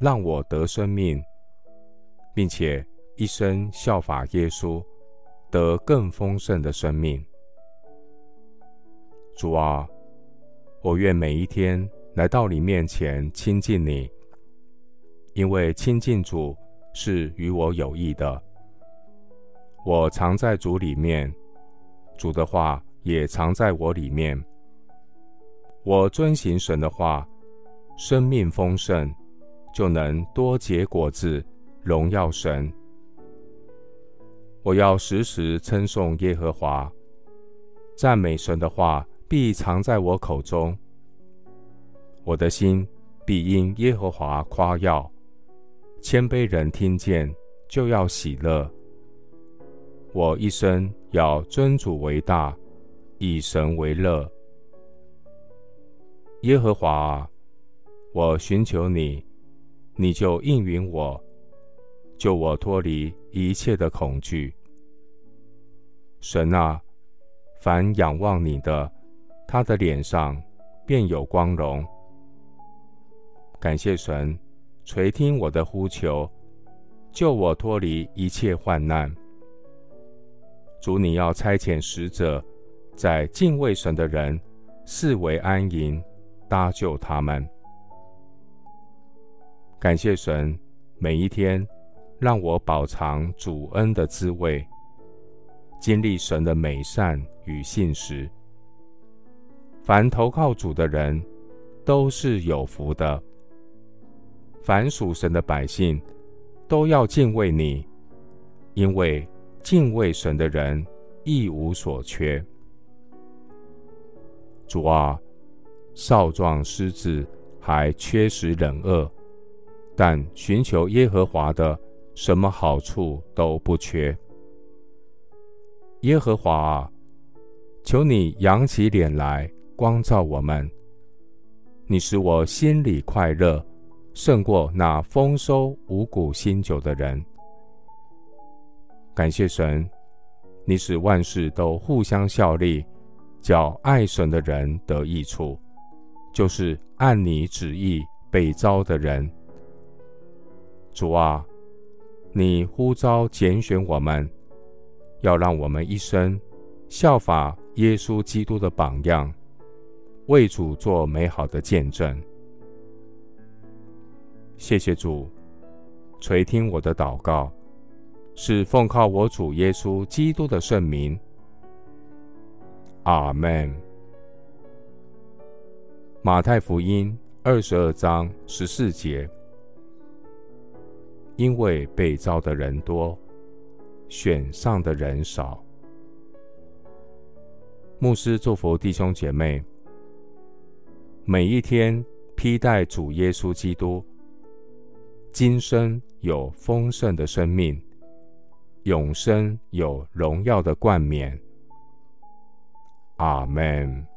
让我得生命，并且一生效法耶稣，得更丰盛的生命。主啊，我愿每一天来到你面前亲近你，因为亲近主是与我有益的。我常在主里面，主的话也常在我里面。我遵行神的话，生命丰盛。就能多结果子，荣耀神。我要时时称颂耶和华，赞美神的话必藏在我口中。我的心必因耶和华夸耀，谦卑人听见就要喜乐。我一生要尊主为大，以神为乐。耶和华，我寻求你。你就应允我，救我脱离一切的恐惧。神啊，凡仰望你的，他的脸上便有光荣。感谢神，垂听我的呼求，救我脱离一切患难。主，你要差遣使者，在敬畏神的人四围安营，搭救他们。感谢神，每一天让我饱尝主恩的滋味，经历神的美善与信实。凡投靠主的人都是有福的。凡属神的百姓都要敬畏你，因为敬畏神的人一无所缺。主啊，少壮狮子还缺食忍饿。但寻求耶和华的，什么好处都不缺。耶和华啊，求你扬起脸来光照我们。你使我心里快乐，胜过那丰收五谷新酒的人。感谢神，你使万事都互相效力，叫爱神的人得益处，就是按你旨意被招的人。主啊，你呼召拣选我们，要让我们一生效法耶稣基督的榜样，为主做美好的见证。谢谢主，垂听我的祷告，是奉靠我主耶稣基督的圣名。阿门。马太福音二十二章十四节。因为被召的人多，选上的人少。牧师祝福弟兄姐妹，每一天披戴主耶稣基督，今生有丰盛的生命，永生有荣耀的冠冕。阿门。